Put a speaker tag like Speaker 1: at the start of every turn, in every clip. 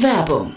Speaker 1: Werbung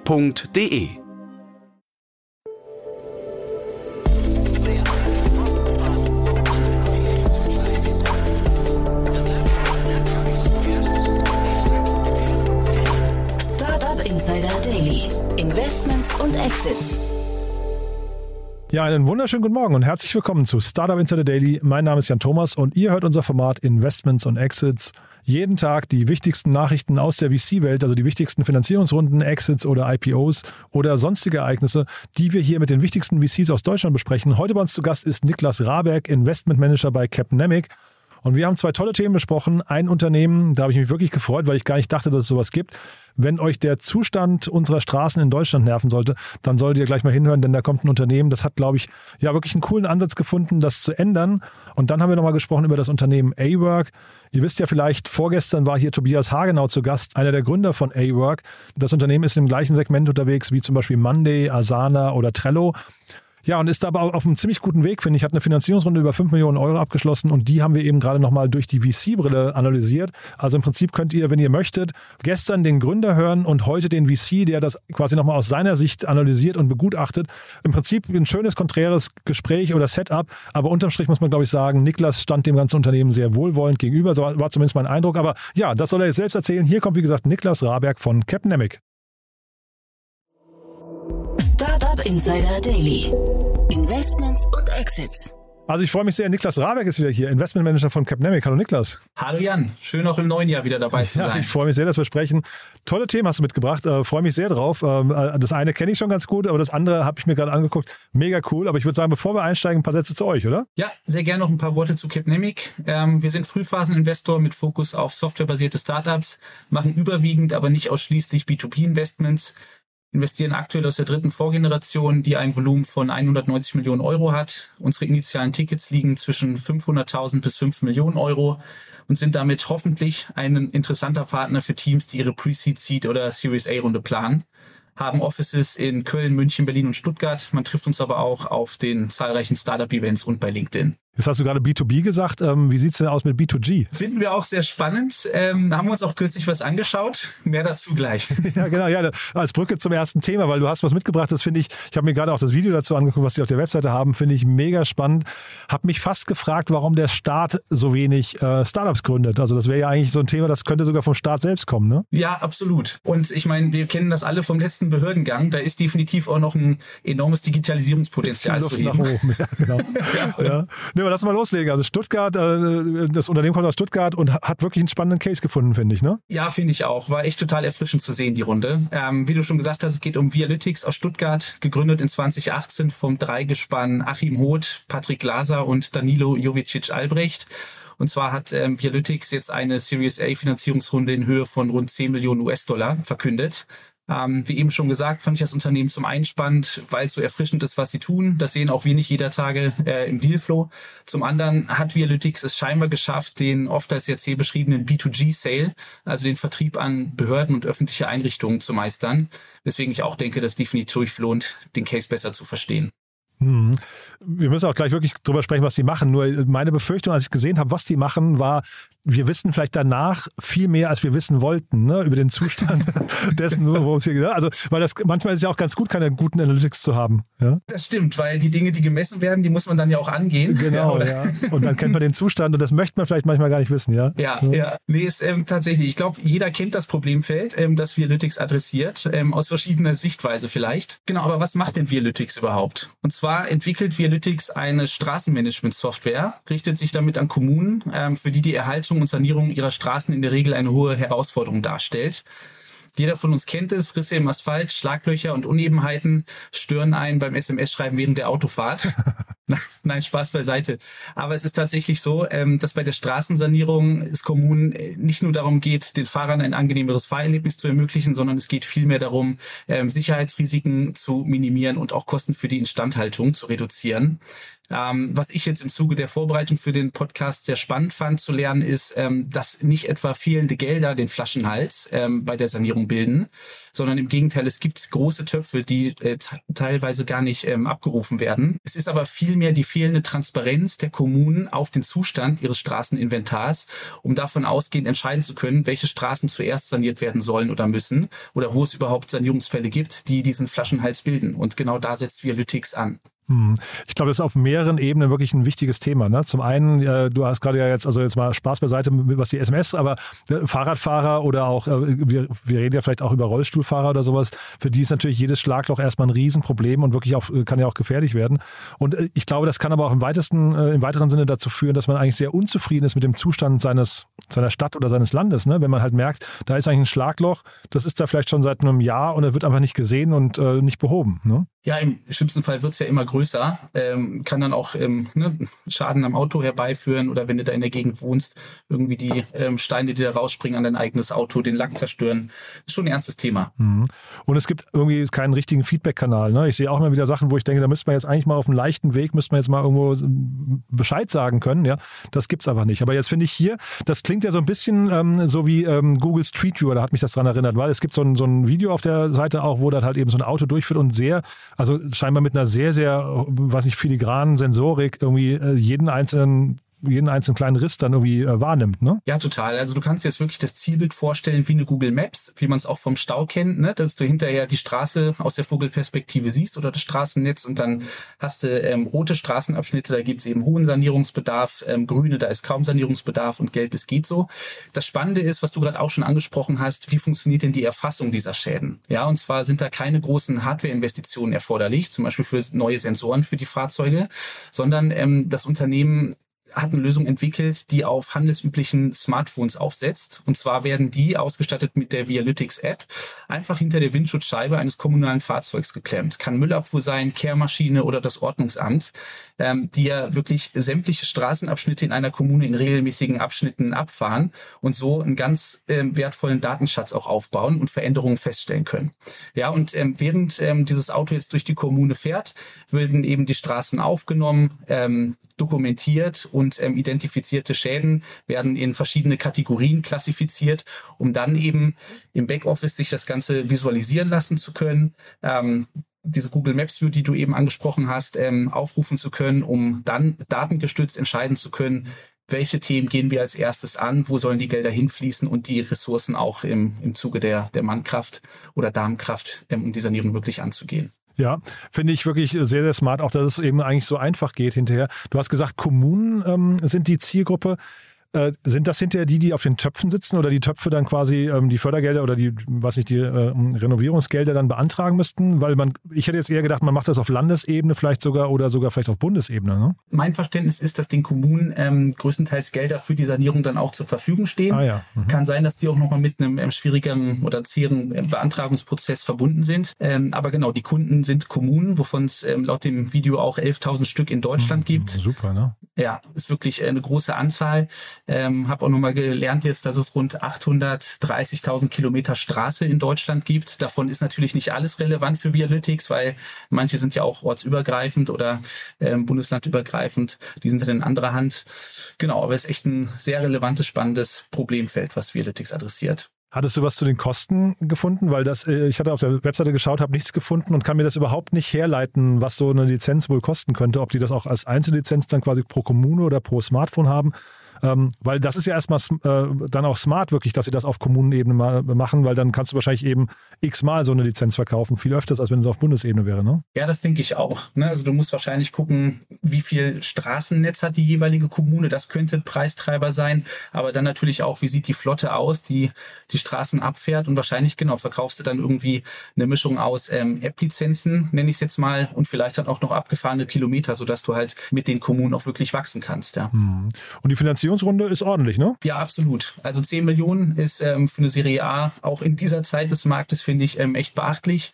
Speaker 2: f.de.
Speaker 1: Startup Insider Daily. Investments und Exits.
Speaker 3: Ja, einen wunderschönen guten Morgen und herzlich willkommen zu Startup Insider Daily. Mein Name ist Jan Thomas und ihr hört unser Format Investments und Exits. Jeden Tag die wichtigsten Nachrichten aus der VC-Welt, also die wichtigsten Finanzierungsrunden, Exits oder IPOs oder sonstige Ereignisse, die wir hier mit den wichtigsten VCs aus Deutschland besprechen. Heute bei uns zu Gast ist Niklas Raberg, Investmentmanager bei Capnemic. Und wir haben zwei tolle Themen besprochen. Ein Unternehmen, da habe ich mich wirklich gefreut, weil ich gar nicht dachte, dass es sowas gibt. Wenn euch der Zustand unserer Straßen in Deutschland nerven sollte, dann solltet ihr gleich mal hinhören, denn da kommt ein Unternehmen, das hat, glaube ich, ja wirklich einen coolen Ansatz gefunden, das zu ändern. Und dann haben wir nochmal gesprochen über das Unternehmen A-Work. Ihr wisst ja vielleicht, vorgestern war hier Tobias Hagenau zu Gast, einer der Gründer von A-Work. Das Unternehmen ist im gleichen Segment unterwegs wie zum Beispiel Monday, Asana oder Trello. Ja, und ist aber auf einem ziemlich guten Weg, finde ich. Hat eine Finanzierungsrunde über 5 Millionen Euro abgeschlossen und die haben wir eben gerade nochmal durch die VC-Brille analysiert. Also im Prinzip könnt ihr, wenn ihr möchtet, gestern den Gründer hören und heute den VC, der das quasi nochmal aus seiner Sicht analysiert und begutachtet. Im Prinzip ein schönes, konträres Gespräch oder Setup, aber unterm Strich muss man, glaube ich, sagen, Niklas stand dem ganzen Unternehmen sehr wohlwollend gegenüber. So war zumindest mein Eindruck. Aber ja, das soll er jetzt selbst erzählen. Hier kommt, wie gesagt, Niklas Raberg von Capnemic.
Speaker 1: Startup Insider Daily. Investments und Exits.
Speaker 3: Also ich freue mich sehr, Niklas Raberg ist wieder hier, Investmentmanager von Capnemic. Hallo Niklas.
Speaker 4: Hallo Jan, schön auch im neuen Jahr wieder dabei zu
Speaker 3: ja,
Speaker 4: sein.
Speaker 3: Ich freue mich sehr, dass wir sprechen. Tolle Themen hast du mitgebracht, äh, freue mich sehr drauf. Ähm, äh, das eine kenne ich schon ganz gut, aber das andere habe ich mir gerade angeguckt. Mega cool, aber ich würde sagen, bevor wir einsteigen, ein paar Sätze zu euch, oder?
Speaker 4: Ja, sehr gerne noch ein paar Worte zu Capnemic. Ähm, wir sind Frühphaseninvestor mit Fokus auf softwarebasierte Startups, machen überwiegend, aber nicht ausschließlich B2B-Investments investieren aktuell aus der dritten Vorgeneration, die ein Volumen von 190 Millionen Euro hat. Unsere initialen Tickets liegen zwischen 500.000 bis 5 Millionen Euro und sind damit hoffentlich ein interessanter Partner für Teams, die ihre Pre-Seed, Seed oder Series A Runde planen. Haben Offices in Köln, München, Berlin und Stuttgart. Man trifft uns aber auch auf den zahlreichen Startup-Events und bei LinkedIn.
Speaker 3: Jetzt hast du gerade B2B gesagt. Ähm, wie sieht's denn aus mit B2G?
Speaker 4: Finden wir auch sehr spannend. Ähm, haben wir uns auch kürzlich was angeschaut. Mehr dazu gleich.
Speaker 3: ja, genau. Ja, als Brücke zum ersten Thema, weil du hast was mitgebracht. Das finde ich, ich habe mir gerade auch das Video dazu angeguckt, was die auf der Webseite haben. Finde ich mega spannend. Hab mich fast gefragt, warum der Staat so wenig äh, Startups gründet. Also das wäre ja eigentlich so ein Thema, das könnte sogar vom Staat selbst kommen, ne?
Speaker 4: Ja, absolut. Und ich meine, wir kennen das alle vom letzten Behördengang. Da ist definitiv auch noch ein enormes Digitalisierungspotenzial zu heben.
Speaker 3: Nach oben. Ja, genau. ja. ja. Nee, aber lass mal loslegen. Also Stuttgart, äh, das Unternehmen kommt aus Stuttgart und hat wirklich einen spannenden Case gefunden, finde ich, ne?
Speaker 4: Ja, finde ich auch. War echt total erfrischend zu sehen, die Runde. Ähm, wie du schon gesagt hast, es geht um Vialytics aus Stuttgart, gegründet in 2018 vom Dreigespann Achim Hoth, Patrick Glaser und Danilo Jovicic Albrecht. Und zwar hat ähm, Vialytics jetzt eine Series A Finanzierungsrunde in Höhe von rund 10 Millionen US-Dollar verkündet. Ähm, wie eben schon gesagt, fand ich das Unternehmen zum einen spannend, weil es so erfrischend ist, was sie tun. Das sehen auch wir nicht jeder Tage äh, im Dealflow. Zum anderen hat Vialytics es scheinbar geschafft, den oft als jetzt hier beschriebenen B2G-Sale, also den Vertrieb an Behörden und öffentliche Einrichtungen zu meistern. Weswegen ich auch denke, dass definitiv lohnt, den Case besser zu verstehen.
Speaker 3: Hm. Wir müssen auch gleich wirklich drüber sprechen, was die machen. Nur meine Befürchtung, als ich gesehen habe, was die machen, war, wir wissen vielleicht danach viel mehr, als wir wissen wollten, ne, über den Zustand dessen, worum es hier geht. Also, weil das manchmal ist es ja auch ganz gut, keine guten Analytics zu haben. Ja?
Speaker 4: Das stimmt, weil die Dinge, die gemessen werden, die muss man dann ja auch angehen.
Speaker 3: Genau, ja. ja. Und dann kennt man den Zustand und das möchte man vielleicht manchmal gar nicht wissen, ja.
Speaker 4: Ja, ja. ja. Nee, ist ähm, tatsächlich. Ich glaube, jeder kennt das Problemfeld, ähm, das Vialytics adressiert, ähm, aus verschiedener Sichtweise vielleicht. Genau, aber was macht denn Vialytics überhaupt? Und zwar entwickelt Vialytics eine Straßenmanagement-Software, richtet sich damit an Kommunen, ähm, für die die Erhaltung Wartung und Sanierung ihrer Straßen in der Regel eine hohe Herausforderung darstellt. Jeder von uns kennt es, Risse im Asphalt, Schlaglöcher und Unebenheiten stören einen beim SMS-Schreiben während der Autofahrt. Nein, Spaß beiseite. Aber es ist tatsächlich so, ähm, dass bei der Straßensanierung es Kommunen äh, nicht nur darum geht, den Fahrern ein angenehmeres Fahrerlebnis zu ermöglichen, sondern es geht vielmehr darum, ähm, Sicherheitsrisiken zu minimieren und auch Kosten für die Instandhaltung zu reduzieren. Ähm, was ich jetzt im Zuge der Vorbereitung für den Podcast sehr spannend fand zu lernen, ist, ähm, dass nicht etwa fehlende Gelder den Flaschenhals ähm, bei der Sanierung bilden, sondern im Gegenteil, es gibt große Töpfe, die äh, teilweise gar nicht ähm, abgerufen werden. Es ist aber vielmehr die fehlende Transparenz der Kommunen auf den Zustand ihres Straßeninventars, um davon ausgehend entscheiden zu können, welche Straßen zuerst saniert werden sollen oder müssen oder wo es überhaupt Sanierungsfälle gibt, die diesen Flaschenhals bilden. Und genau da setzt Vialytics an.
Speaker 3: Hm. Ich glaube, das ist auf mehreren Ebenen wirklich ein wichtiges Thema. Ne? Zum einen, äh, du hast gerade ja jetzt, also jetzt mal Spaß beiseite, was die SMS, aber äh, Fahrradfahrer oder auch, äh, wir, wir reden ja vielleicht auch über Rollstuhlfahrer oder sowas, für die ist natürlich jedes Schlagloch erstmal ein Riesenproblem und wirklich auch, kann ja auch gefährlich werden. Und äh, ich glaube, das kann aber auch im weitesten, äh, im weiteren Sinne dazu führen, dass man eigentlich sehr unzufrieden ist mit dem Zustand seines, seiner Stadt oder seines Landes. Ne? Wenn man halt merkt, da ist eigentlich ein Schlagloch, das ist da vielleicht schon seit einem Jahr und er wird einfach nicht gesehen und äh, nicht behoben. Ne?
Speaker 4: Ja, im schlimmsten Fall wird's ja immer größer, ähm, kann dann auch ähm, ne, Schaden am Auto herbeiführen oder wenn du da in der Gegend wohnst, irgendwie die ähm, Steine, die da rausspringen an dein eigenes Auto, den Lack zerstören. Ist schon ein ernstes Thema.
Speaker 3: Mhm. Und es gibt irgendwie keinen richtigen Feedback-Kanal. Ne? Ich sehe auch immer wieder Sachen, wo ich denke, da müsste man jetzt eigentlich mal auf einem leichten Weg, müsste man jetzt mal irgendwo Bescheid sagen können. Ja, Das gibt's einfach nicht. Aber jetzt finde ich hier, das klingt ja so ein bisschen ähm, so wie ähm, Google Street View, da hat mich das dran erinnert, weil es gibt so ein, so ein Video auf der Seite auch, wo das halt eben so ein Auto durchführt und sehr also scheinbar mit einer sehr, sehr, was nicht, filigranen Sensorik irgendwie äh, jeden einzelnen jeden einzelnen kleinen Riss dann irgendwie äh, wahrnimmt, ne?
Speaker 4: Ja, total. Also du kannst dir jetzt wirklich das Zielbild vorstellen wie eine Google Maps, wie man es auch vom Stau kennt, ne? dass du hinterher die Straße aus der Vogelperspektive siehst oder das Straßennetz und dann hast du ähm, rote Straßenabschnitte, da gibt es eben hohen Sanierungsbedarf, ähm, grüne, da ist kaum Sanierungsbedarf und gelb, es geht so. Das Spannende ist, was du gerade auch schon angesprochen hast, wie funktioniert denn die Erfassung dieser Schäden? Ja, und zwar sind da keine großen Hardware-Investitionen erforderlich, zum Beispiel für neue Sensoren für die Fahrzeuge, sondern ähm, das Unternehmen hat eine Lösung entwickelt, die auf handelsüblichen Smartphones aufsetzt. Und zwar werden die ausgestattet mit der Vialytics App einfach hinter der Windschutzscheibe eines kommunalen Fahrzeugs geklemmt. Kann Müllabfuhr sein, Kehrmaschine oder das Ordnungsamt, ähm, die ja wirklich sämtliche Straßenabschnitte in einer Kommune in regelmäßigen Abschnitten abfahren und so einen ganz ähm, wertvollen Datenschatz auch aufbauen und Veränderungen feststellen können. Ja, und ähm, während ähm, dieses Auto jetzt durch die Kommune fährt, werden eben die Straßen aufgenommen, ähm, dokumentiert und ähm, identifizierte Schäden werden in verschiedene Kategorien klassifiziert, um dann eben im Backoffice sich das Ganze visualisieren lassen zu können. Ähm, diese Google Maps View, die du eben angesprochen hast, ähm, aufrufen zu können, um dann datengestützt entscheiden zu können, welche Themen gehen wir als erstes an, wo sollen die Gelder hinfließen und die Ressourcen auch im, im Zuge der, der Mannkraft oder Darmkraft, ähm, um die Sanierung wirklich anzugehen.
Speaker 3: Ja, finde ich wirklich sehr, sehr smart, auch dass es eben eigentlich so einfach geht hinterher. Du hast gesagt, Kommunen ähm, sind die Zielgruppe. Äh, sind das hinterher die, die auf den Töpfen sitzen oder die Töpfe dann quasi ähm, die Fördergelder oder die, was nicht, die äh, Renovierungsgelder dann beantragen müssten? Weil man, ich hätte jetzt eher gedacht, man macht das auf Landesebene vielleicht sogar oder sogar vielleicht auf Bundesebene. Ne?
Speaker 4: Mein Verständnis ist, dass den Kommunen ähm, größtenteils Gelder für die Sanierung dann auch zur Verfügung stehen.
Speaker 3: Ah, ja.
Speaker 4: mhm. Kann sein, dass die auch nochmal mit einem ähm, schwierigeren oder zäheren äh, Beantragungsprozess verbunden sind. Ähm, aber genau, die Kunden sind Kommunen, wovon es ähm, laut dem Video auch 11.000 Stück in Deutschland mhm. gibt.
Speaker 3: Super, ne?
Speaker 4: Ja, ist wirklich eine große Anzahl. Ähm, habe auch nochmal gelernt jetzt, dass es rund 830.000 Kilometer Straße in Deutschland gibt. Davon ist natürlich nicht alles relevant für Vialytics, weil manche sind ja auch ortsübergreifend oder ähm, bundeslandübergreifend. Die sind dann in anderer Hand. Genau, aber es ist echt ein sehr relevantes, spannendes Problemfeld, was Vialytics adressiert.
Speaker 3: Hattest du was zu den Kosten gefunden? Weil das, äh, ich hatte auf der Webseite geschaut, habe nichts gefunden und kann mir das überhaupt nicht herleiten, was so eine Lizenz wohl kosten könnte. Ob die das auch als Einzellizenz dann quasi pro Kommune oder pro Smartphone haben. Ähm, weil das ist ja erstmal äh, dann auch smart wirklich, dass sie das auf Kommunenebene mal machen, weil dann kannst du wahrscheinlich eben x-mal so eine Lizenz verkaufen, viel öfters, als wenn es auf Bundesebene wäre, ne?
Speaker 4: Ja, das denke ich auch. Ne? Also du musst wahrscheinlich gucken, wie viel Straßennetz hat die jeweilige Kommune, das könnte Preistreiber sein, aber dann natürlich auch, wie sieht die Flotte aus, die die Straßen abfährt und wahrscheinlich, genau, verkaufst du dann irgendwie eine Mischung aus ähm, App-Lizenzen, nenne ich es jetzt mal, und vielleicht dann auch noch abgefahrene Kilometer, sodass du halt mit den Kommunen auch wirklich wachsen kannst, ja.
Speaker 3: Hm. Und die Finanzierung Finanzierungsrunde ist ordentlich, ne?
Speaker 4: Ja, absolut. Also 10 Millionen ist ähm, für eine Serie A auch in dieser Zeit des Marktes, finde ich, ähm, echt beachtlich.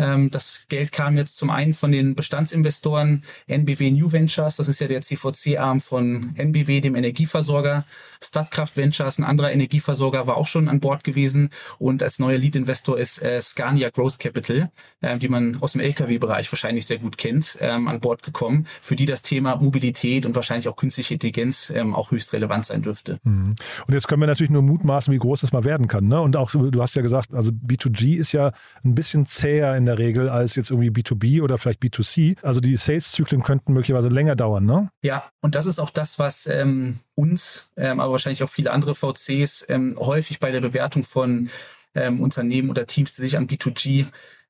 Speaker 4: Ähm, das Geld kam jetzt zum einen von den Bestandsinvestoren NBW New Ventures, das ist ja der CVC-Arm von NBW, dem Energieversorger. Statkraft Ventures, ein anderer Energieversorger, war auch schon an Bord gewesen und als neuer Lead-Investor ist äh, Scania Growth Capital, äh, die man aus dem LKW-Bereich wahrscheinlich sehr gut kennt, ähm, an Bord gekommen, für die das Thema Mobilität und wahrscheinlich auch künstliche Intelligenz ähm, auch höchst relevant sein dürfte.
Speaker 3: Mhm. Und jetzt können wir natürlich nur mutmaßen, wie groß das mal werden kann. Ne? Und auch, du hast ja gesagt, also B2G ist ja ein bisschen zäher in der Regel als jetzt irgendwie B2B oder vielleicht B2C. Also die Sales-Zyklen könnten möglicherweise länger dauern, ne?
Speaker 4: Ja, und das ist auch das, was ähm, uns, ähm, aber wahrscheinlich auch viele andere VCs ähm, häufig bei der Bewertung von ähm, Unternehmen oder Teams, die sich an B2G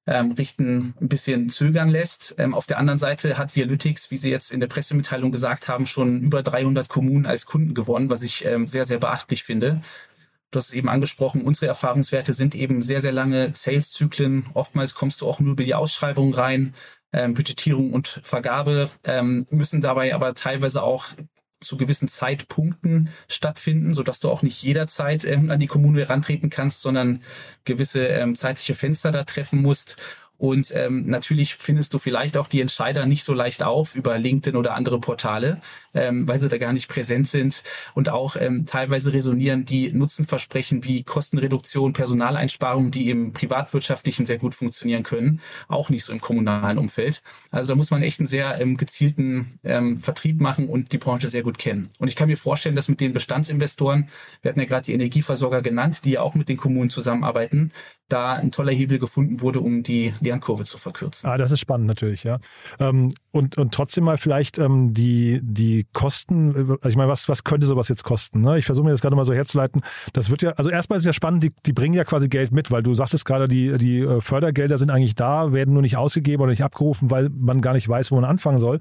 Speaker 4: ähm, richten, ein bisschen zögern lässt. Ähm, auf der anderen Seite hat Vialytics, wie Sie jetzt in der Pressemitteilung gesagt haben, schon über 300 Kommunen als Kunden gewonnen, was ich ähm, sehr, sehr beachtlich finde. Du hast es eben angesprochen, unsere Erfahrungswerte sind eben sehr, sehr lange Sales-Zyklen. Oftmals kommst du auch nur über die Ausschreibung rein. Ähm, Budgetierung und Vergabe ähm, müssen dabei aber teilweise auch zu gewissen Zeitpunkten stattfinden, so dass du auch nicht jederzeit ähm, an die Kommune herantreten kannst, sondern gewisse ähm, zeitliche Fenster da treffen musst. Und ähm, natürlich findest du vielleicht auch die Entscheider nicht so leicht auf über LinkedIn oder andere Portale, ähm, weil sie da gar nicht präsent sind. Und auch ähm, teilweise resonieren die Nutzenversprechen wie Kostenreduktion, Personaleinsparungen, die im privatwirtschaftlichen sehr gut funktionieren können, auch nicht so im kommunalen Umfeld. Also da muss man echt einen sehr ähm, gezielten ähm, Vertrieb machen und die Branche sehr gut kennen. Und ich kann mir vorstellen, dass mit den Bestandsinvestoren, wir hatten ja gerade die Energieversorger genannt, die ja auch mit den Kommunen zusammenarbeiten, da ein toller Hebel gefunden wurde, um die Lernkurve zu verkürzen.
Speaker 3: Ah, das ist spannend natürlich, ja. Ähm, und, und trotzdem mal vielleicht ähm, die, die Kosten, also ich meine, was, was könnte sowas jetzt kosten? Ne? Ich versuche mir das gerade mal so herzuleiten. Das wird ja, also erstmal ist ja spannend, die, die bringen ja quasi Geld mit, weil du sagtest gerade, die, die äh, Fördergelder sind eigentlich da, werden nur nicht ausgegeben oder nicht abgerufen, weil man gar nicht weiß, wo man anfangen soll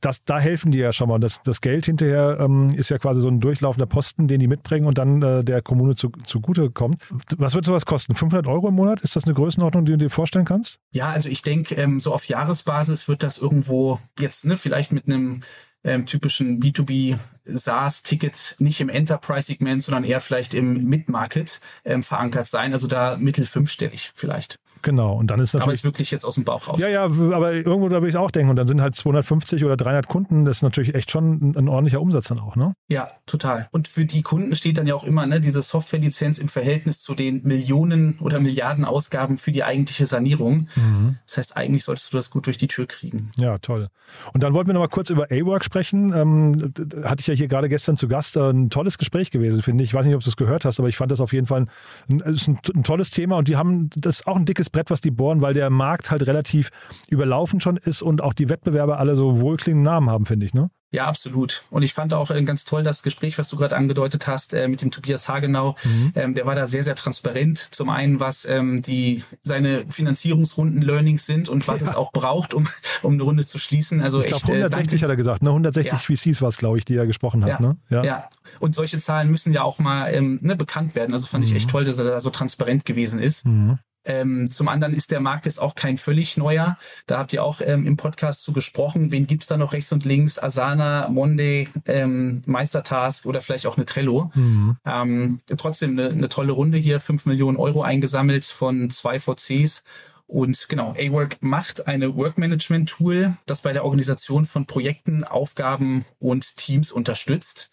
Speaker 3: das, da helfen die ja schon mal. Das, das Geld hinterher ähm, ist ja quasi so ein durchlaufender Posten, den die mitbringen und dann äh, der Kommune zu, zugute kommt. Was wird sowas kosten? 500 Euro im Monat? Ist das eine Größenordnung, die du dir vorstellen kannst?
Speaker 4: Ja, also ich denke, ähm, so auf Jahresbasis wird das irgendwo jetzt, ne, vielleicht mit einem ähm, typischen B2B SaaS-Ticket nicht im Enterprise-Segment, sondern eher vielleicht im Mid-Market ähm, verankert sein. Also da mittel fünfstellig vielleicht.
Speaker 3: Genau. Und dann ist natürlich.
Speaker 4: Aber ist wirklich jetzt aus dem Bauch raus.
Speaker 3: Ja, ja, aber irgendwo da würde ich auch denken. Und dann sind halt 250 oder 300 Kunden. Das ist natürlich echt schon ein, ein, ordentlicher Umsatz dann auch, ne?
Speaker 4: Ja, total. Und für die Kunden steht dann ja auch immer, ne, diese Software-Lizenz im Verhältnis zu den Millionen oder Milliarden Ausgaben für die eigentliche Sanierung. Mhm. Das heißt, eigentlich solltest du das gut durch die Tür kriegen.
Speaker 3: Ja, toll. Und dann wollten wir noch mal kurz über A-Work sprechen. Ähm, hatte ich ja hier gerade gestern zu Gast. Äh, ein tolles Gespräch gewesen, finde ich. Ich weiß nicht, ob du es gehört hast, aber ich fand das auf jeden Fall ein, ein, ein tolles Thema. Und die haben das auch ein dickes Brett, was die bohren, weil der Markt halt relativ überlaufen schon ist und auch die Wettbewerber alle so wohlklingende Namen haben, finde ich, ne?
Speaker 4: Ja, absolut. Und ich fand auch äh, ganz toll das Gespräch, was du gerade angedeutet hast äh, mit dem Tobias Hagenau. Mhm. Ähm, der war da sehr, sehr transparent. Zum einen, was ähm, die seine Finanzierungsrunden Learnings sind und was ja. es auch braucht, um, um eine Runde zu schließen. Also
Speaker 3: ich glaube, 160 äh, hat er gesagt, ne? 160 ja. VCs war es, glaube ich, die er gesprochen hat.
Speaker 4: Ja.
Speaker 3: Ne?
Speaker 4: Ja. ja. Und solche Zahlen müssen ja auch mal ähm, ne, bekannt werden. Also fand mhm. ich echt toll, dass er da so transparent gewesen ist. Mhm. Ähm, zum anderen ist der Markt jetzt auch kein völlig neuer. Da habt ihr auch ähm, im Podcast zu gesprochen. Wen gibt's da noch rechts und links? Asana, Monday, ähm, Meistertask oder vielleicht auch eine Trello. Mhm. Ähm, trotzdem eine, eine tolle Runde hier. fünf Millionen Euro eingesammelt von zwei VCs. Und genau, A-Work macht eine Work-Management-Tool, das bei der Organisation von Projekten, Aufgaben und Teams unterstützt.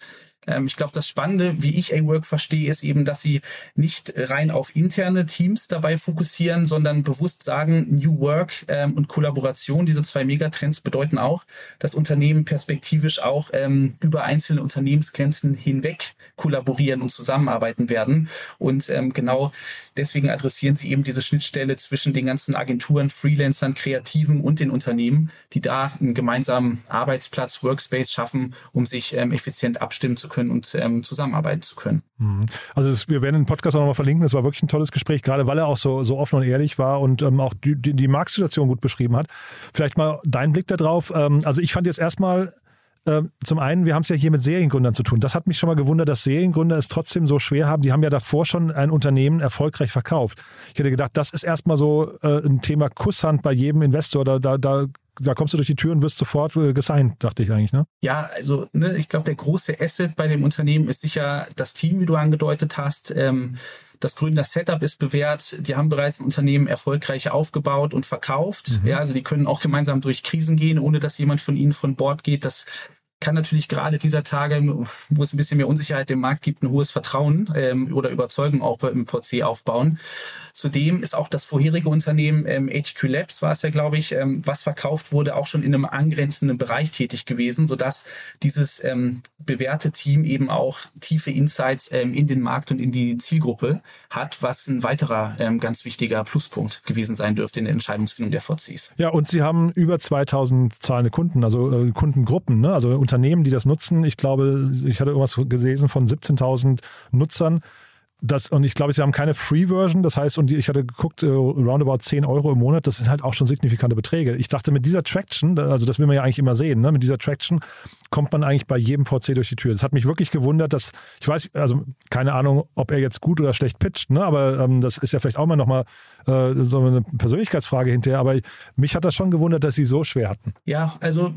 Speaker 4: Ähm, ich glaube, das Spannende, wie ich A-Work verstehe, ist eben, dass sie nicht rein auf interne Teams dabei fokussieren, sondern bewusst sagen, New Work ähm, und Kollaboration, diese zwei Megatrends bedeuten auch, dass Unternehmen perspektivisch auch ähm, über einzelne Unternehmensgrenzen hinweg kollaborieren und zusammenarbeiten werden. Und ähm, genau deswegen adressieren sie eben diese Schnittstelle zwischen den ganzen Agenturen, Freelancern, Kreativen und den Unternehmen, die da einen gemeinsamen Arbeitsplatz, Workspace schaffen, um sich ähm, effizient abstimmen zu können können und ähm, zusammenarbeiten zu können.
Speaker 3: Mhm. Also das, wir werden den Podcast auch nochmal verlinken. Das war wirklich ein tolles Gespräch, gerade weil er auch so, so offen und ehrlich war und ähm, auch die, die, die Marktsituation gut beschrieben hat. Vielleicht mal dein Blick darauf. Ähm, also ich fand jetzt erstmal ähm, zum einen, wir haben es ja hier mit Seriengründern zu tun. Das hat mich schon mal gewundert, dass Seriengründer es trotzdem so schwer haben. Die haben ja davor schon ein Unternehmen erfolgreich verkauft. Ich hätte gedacht, das ist erstmal so äh, ein Thema Kusshand bei jedem Investor. Da, da, da da kommst du durch die Tür und wirst sofort äh, gesigned, dachte ich eigentlich, ne?
Speaker 4: Ja, also ne, ich glaube, der große Asset bei dem Unternehmen ist sicher das Team, wie du angedeutet hast. Ähm, das Gründer-Setup ist bewährt. Die haben bereits ein Unternehmen erfolgreich aufgebaut und verkauft. Mhm. Ja, also die können auch gemeinsam durch Krisen gehen, ohne dass jemand von ihnen von Bord geht. Das kann natürlich gerade dieser Tage, wo es ein bisschen mehr Unsicherheit im Markt gibt, ein hohes Vertrauen ähm, oder Überzeugung auch im VC aufbauen. Zudem ist auch das vorherige Unternehmen ähm, HQ Labs war es ja, glaube ich, ähm, was verkauft wurde, auch schon in einem angrenzenden Bereich tätig gewesen, sodass dieses ähm, bewährte Team eben auch tiefe Insights ähm, in den Markt und in die Zielgruppe hat, was ein weiterer ähm, ganz wichtiger Pluspunkt gewesen sein dürfte in der Entscheidungsfindung der VCs.
Speaker 3: Ja, und sie haben über 2000 zahlende Kunden, also äh, Kundengruppen, ne? also Unternehmen, die das nutzen. Ich glaube, ich hatte irgendwas gelesen von 17.000 Nutzern. Das, und ich glaube, sie haben keine Free-Version. Das heißt, und ich hatte geguckt, äh, roundabout 10 Euro im Monat, das sind halt auch schon signifikante Beträge. Ich dachte, mit dieser Traction, also das will man ja eigentlich immer sehen, ne? mit dieser Traction kommt man eigentlich bei jedem VC durch die Tür. Das hat mich wirklich gewundert, dass, ich weiß, also keine Ahnung, ob er jetzt gut oder schlecht pitcht, ne? aber ähm, das ist ja vielleicht auch mal nochmal äh, so eine Persönlichkeitsfrage hinterher. Aber mich hat das schon gewundert, dass sie so schwer hatten.
Speaker 4: Ja, also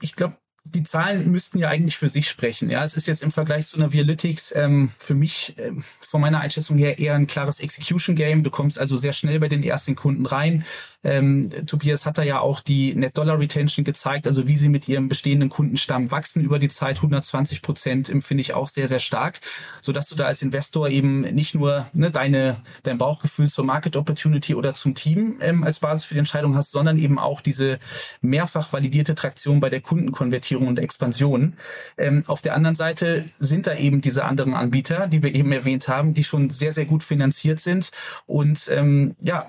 Speaker 4: ich glaube, die Zahlen müssten ja eigentlich für sich sprechen. Ja, es ist jetzt im Vergleich zu einer Vialytics ähm, für mich ähm, von meiner Einschätzung her eher ein klares Execution Game. Du kommst also sehr schnell bei den ersten Kunden rein. Ähm, Tobias hat da ja auch die Net Dollar Retention gezeigt, also wie sie mit ihrem bestehenden Kundenstamm wachsen über die Zeit. 120 Prozent empfinde ich auch sehr, sehr stark, so dass du da als Investor eben nicht nur ne, deine, dein Bauchgefühl zur Market Opportunity oder zum Team ähm, als Basis für die Entscheidung hast, sondern eben auch diese mehrfach validierte Traktion bei der Kundenkonvertierung Konsolidierung und Expansion. Ähm, auf der anderen Seite sind da eben diese anderen Anbieter, die wir eben erwähnt haben, die schon sehr, sehr gut finanziert sind und ähm, ja,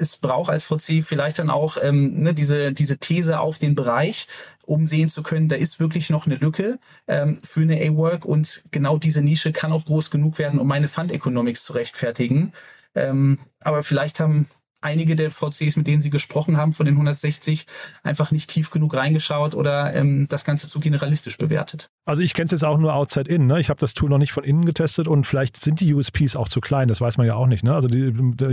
Speaker 4: es braucht als VC vielleicht dann auch ähm, ne, diese, diese These auf den Bereich, um sehen zu können, da ist wirklich noch eine Lücke ähm, für eine A-Work und genau diese Nische kann auch groß genug werden, um meine Fund Economics zu rechtfertigen. Ähm, aber vielleicht haben einige der VCs, mit denen Sie gesprochen haben, von den 160, einfach nicht tief genug reingeschaut oder ähm, das Ganze zu generalistisch bewertet.
Speaker 3: Also ich kenne es jetzt auch nur outside in. Ne? Ich habe das Tool noch nicht von innen getestet und vielleicht sind die USPs auch zu klein. Das weiß man ja auch nicht. Ne? Also die,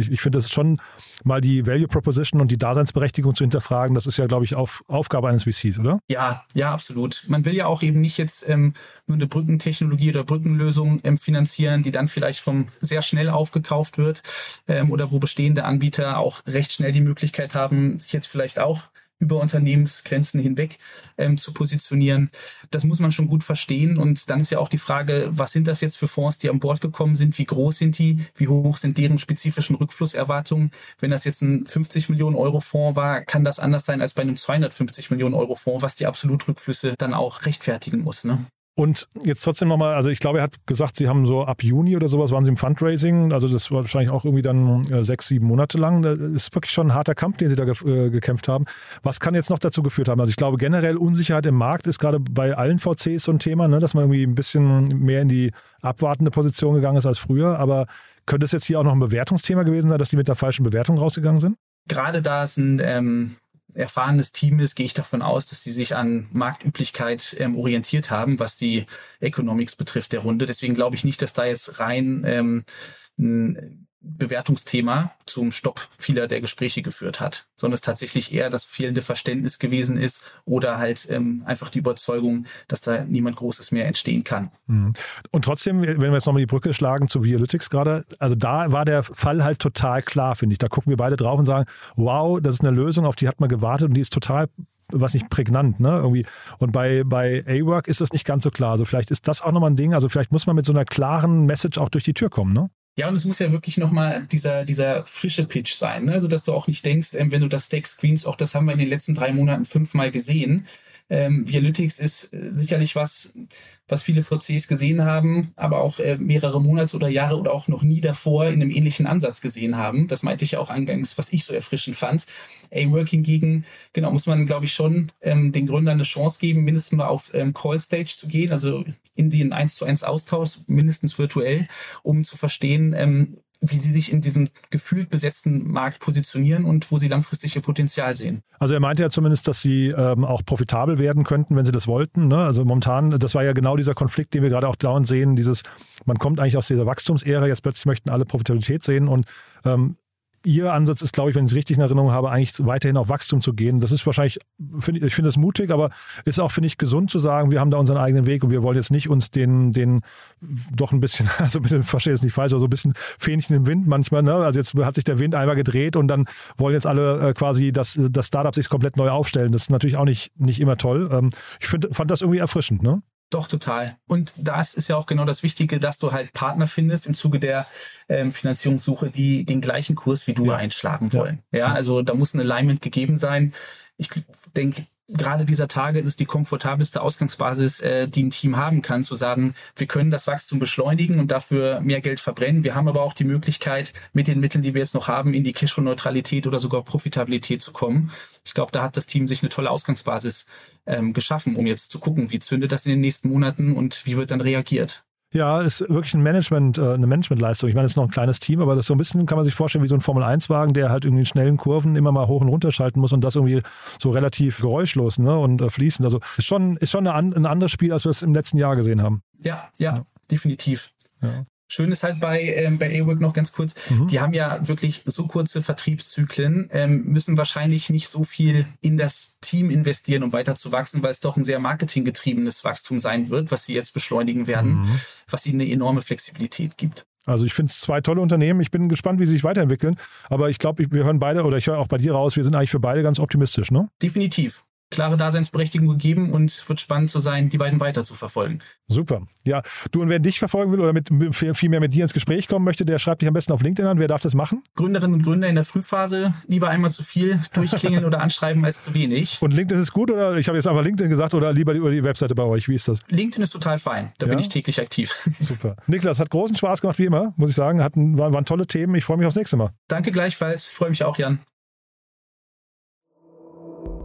Speaker 3: ich finde, das ist schon mal die Value Proposition und die Daseinsberechtigung zu hinterfragen. Das ist ja, glaube ich, auf, Aufgabe eines VCs, oder?
Speaker 4: Ja, ja, absolut. Man will ja auch eben nicht jetzt ähm, nur eine Brückentechnologie oder Brückenlösung ähm, finanzieren, die dann vielleicht vom sehr schnell aufgekauft wird ähm, oder wo bestehende Anbieter auch recht schnell die Möglichkeit haben, sich jetzt vielleicht auch über Unternehmensgrenzen hinweg ähm, zu positionieren. Das muss man schon gut verstehen. Und dann ist ja auch die Frage, was sind das jetzt für Fonds, die an Bord gekommen sind? Wie groß sind die? Wie hoch sind deren spezifischen Rückflusserwartungen? Wenn das jetzt ein 50 Millionen Euro Fonds war, kann das anders sein als bei einem 250 Millionen Euro Fonds, was die Absolutrückflüsse dann auch rechtfertigen muss. Ne?
Speaker 3: Und jetzt trotzdem nochmal, also ich glaube, er hat gesagt, Sie haben so ab Juni oder sowas waren Sie im Fundraising, also das war wahrscheinlich auch irgendwie dann äh, sechs, sieben Monate lang. Das ist wirklich schon ein harter Kampf, den Sie da äh, gekämpft haben. Was kann jetzt noch dazu geführt haben? Also ich glaube, generell Unsicherheit im Markt ist gerade bei allen VCs so ein Thema, ne, dass man irgendwie ein bisschen mehr in die abwartende Position gegangen ist als früher. Aber könnte es jetzt hier auch noch ein Bewertungsthema gewesen sein, dass die mit der falschen Bewertung rausgegangen sind?
Speaker 4: Gerade da es ein ähm, erfahrenes Team ist, gehe ich davon aus, dass sie sich an Marktüblichkeit ähm, orientiert haben, was die Economics betrifft der Runde. Deswegen glaube ich nicht, dass da jetzt rein ähm, Bewertungsthema zum Stopp vieler der Gespräche geführt hat, sondern es tatsächlich eher das fehlende Verständnis gewesen ist oder halt ähm, einfach die Überzeugung, dass da niemand Großes mehr entstehen kann.
Speaker 3: Mhm. Und trotzdem, wenn wir jetzt nochmal die Brücke schlagen zu Vialytics gerade, also da war der Fall halt total klar, finde ich. Da gucken wir beide drauf und sagen, wow, das ist eine Lösung, auf die hat man gewartet und die ist total was nicht prägnant, ne? Irgendwie. Und bei, bei A-Work ist das nicht ganz so klar. Also vielleicht ist das auch nochmal ein Ding. Also vielleicht muss man mit so einer klaren Message auch durch die Tür kommen, ne?
Speaker 4: Ja, und es muss ja wirklich nochmal dieser, dieser frische Pitch sein, ne? sodass du auch nicht denkst, ähm, wenn du das Stack screens, auch das haben wir in den letzten drei Monaten fünfmal gesehen, ähm, Vialytics ist äh, sicherlich was, was viele VCs gesehen haben, aber auch äh, mehrere Monate oder Jahre oder auch noch nie davor in einem ähnlichen Ansatz gesehen haben. Das meinte ich ja auch eingangs, was ich so erfrischend fand. A-Work hingegen, genau, muss man, glaube ich, schon ähm, den Gründern eine Chance geben, mindestens mal auf ähm, Call-Stage zu gehen, also in den 1 zu 1 Austausch, mindestens virtuell, um zu verstehen, ähm, wie sie sich in diesem gefühlt besetzten Markt positionieren und wo sie langfristig ihr Potenzial sehen.
Speaker 3: Also er meinte ja zumindest, dass sie ähm, auch profitabel werden könnten, wenn sie das wollten. Ne? Also momentan, das war ja genau dieser Konflikt, den wir gerade auch dauernd sehen, dieses, man kommt eigentlich aus dieser Wachstumsära, jetzt plötzlich möchten alle Profitabilität sehen und ähm, Ihr Ansatz ist, glaube ich, wenn ich es richtig in Erinnerung habe, eigentlich weiterhin auf Wachstum zu gehen. Das ist wahrscheinlich, find, ich finde es mutig, aber ist auch, finde ich, gesund zu sagen, wir haben da unseren eigenen Weg und wir wollen jetzt nicht uns den, den doch ein bisschen, also ein bisschen, verstehe es nicht falsch, aber so ein bisschen Fähnchen im Wind manchmal. Ne? Also jetzt hat sich der Wind einmal gedreht und dann wollen jetzt alle äh, quasi das, das Startup sich komplett neu aufstellen. Das ist natürlich auch nicht, nicht immer toll. Ähm, ich find, fand das irgendwie erfrischend, ne?
Speaker 4: Doch, total. Und das ist ja auch genau das Wichtige, dass du halt Partner findest im Zuge der ähm, Finanzierungssuche, die den gleichen Kurs wie du ja. einschlagen wollen. Ja. ja, also da muss ein Alignment gegeben sein. Ich denke, gerade dieser Tage ist es die komfortabelste Ausgangsbasis, äh, die ein Team haben kann, zu sagen, wir können das Wachstum beschleunigen und dafür mehr Geld verbrennen. Wir haben aber auch die Möglichkeit, mit den Mitteln, die wir jetzt noch haben, in die Cashflow-Neutralität oder sogar Profitabilität zu kommen. Ich glaube, da hat das Team sich eine tolle Ausgangsbasis ähm, geschaffen, um jetzt zu gucken, wie zündet das in den nächsten Monaten und wie wird dann reagiert.
Speaker 3: Ja, ist wirklich ein Management, äh, eine Managementleistung. Ich meine, es ist noch ein kleines Team, aber das so ein bisschen, kann man sich vorstellen, wie so ein Formel-1-Wagen, der halt irgendwie in schnellen Kurven immer mal hoch und runter schalten muss und das irgendwie so relativ geräuschlos ne, und äh, fließend. Also ist schon, ist schon eine, ein anderes Spiel, als wir es im letzten Jahr gesehen haben.
Speaker 4: Ja, ja, ja. definitiv. Ja. Schön ist halt bei, ähm, bei AWORK noch ganz kurz, mhm. die haben ja wirklich so kurze Vertriebszyklen, ähm, müssen wahrscheinlich nicht so viel in das Team investieren, um weiter zu wachsen, weil es doch ein sehr marketinggetriebenes Wachstum sein wird, was sie jetzt beschleunigen werden, mhm. was ihnen eine enorme Flexibilität gibt.
Speaker 3: Also ich finde es zwei tolle Unternehmen. Ich bin gespannt, wie sie sich weiterentwickeln. Aber ich glaube, wir hören beide, oder ich höre auch bei dir raus, wir sind eigentlich für beide ganz optimistisch, ne?
Speaker 4: Definitiv klare Daseinsberechtigung gegeben und wird spannend zu sein, die beiden weiter zu verfolgen.
Speaker 3: Super. Ja, du und wer dich verfolgen will oder mit, viel mehr mit dir ins Gespräch kommen möchte, der schreibt dich am besten auf LinkedIn an. Wer darf das machen?
Speaker 4: Gründerinnen und Gründer in der Frühphase lieber einmal zu viel durchklingeln oder anschreiben als zu wenig.
Speaker 3: Und LinkedIn ist gut oder ich habe jetzt einfach LinkedIn gesagt oder lieber über die Webseite bei euch? Wie ist das?
Speaker 4: LinkedIn ist total fein. Da ja? bin ich täglich aktiv.
Speaker 3: Super. Niklas, hat großen Spaß gemacht wie immer, muss ich sagen. Hatten, waren, waren tolle Themen. Ich freue mich aufs nächste Mal.
Speaker 4: Danke gleichfalls. Ich freue mich auch, Jan.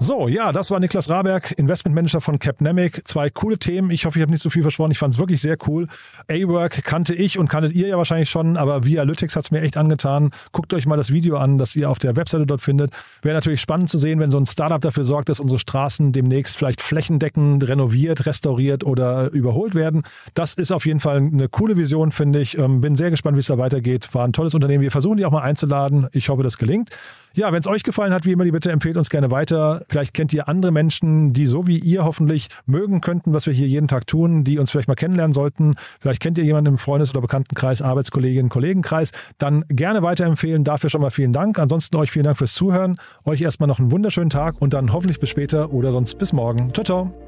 Speaker 3: So, ja, das war Niklas Raberg, Investmentmanager von Capnemic. Zwei coole Themen. Ich hoffe, ich habe nicht so viel versprochen. Ich fand es wirklich sehr cool. A-Work kannte ich und kanntet ihr ja wahrscheinlich schon, aber Vialytics hat es mir echt angetan. Guckt euch mal das Video an, das ihr auf der Webseite dort findet. Wäre natürlich spannend zu sehen, wenn so ein Startup dafür sorgt, dass unsere Straßen demnächst vielleicht flächendeckend renoviert, restauriert oder überholt werden. Das ist auf jeden Fall eine coole Vision, finde ich. Ähm, bin sehr gespannt, wie es da weitergeht. War ein tolles Unternehmen. Wir versuchen die auch mal einzuladen. Ich hoffe, das gelingt. Ja, wenn es euch gefallen hat, wie immer, die bitte empfehlt uns gerne weiter. Vielleicht kennt ihr andere Menschen, die so wie ihr hoffentlich mögen könnten, was wir hier jeden Tag tun, die uns vielleicht mal kennenlernen sollten. Vielleicht kennt ihr jemanden im Freundes- oder Bekanntenkreis, Arbeitskolleginnen, Kollegenkreis. Dann gerne weiterempfehlen. Dafür schon mal vielen Dank. Ansonsten euch vielen Dank fürs Zuhören. Euch erstmal noch einen wunderschönen Tag und dann hoffentlich bis später oder sonst bis morgen. Ciao, ciao.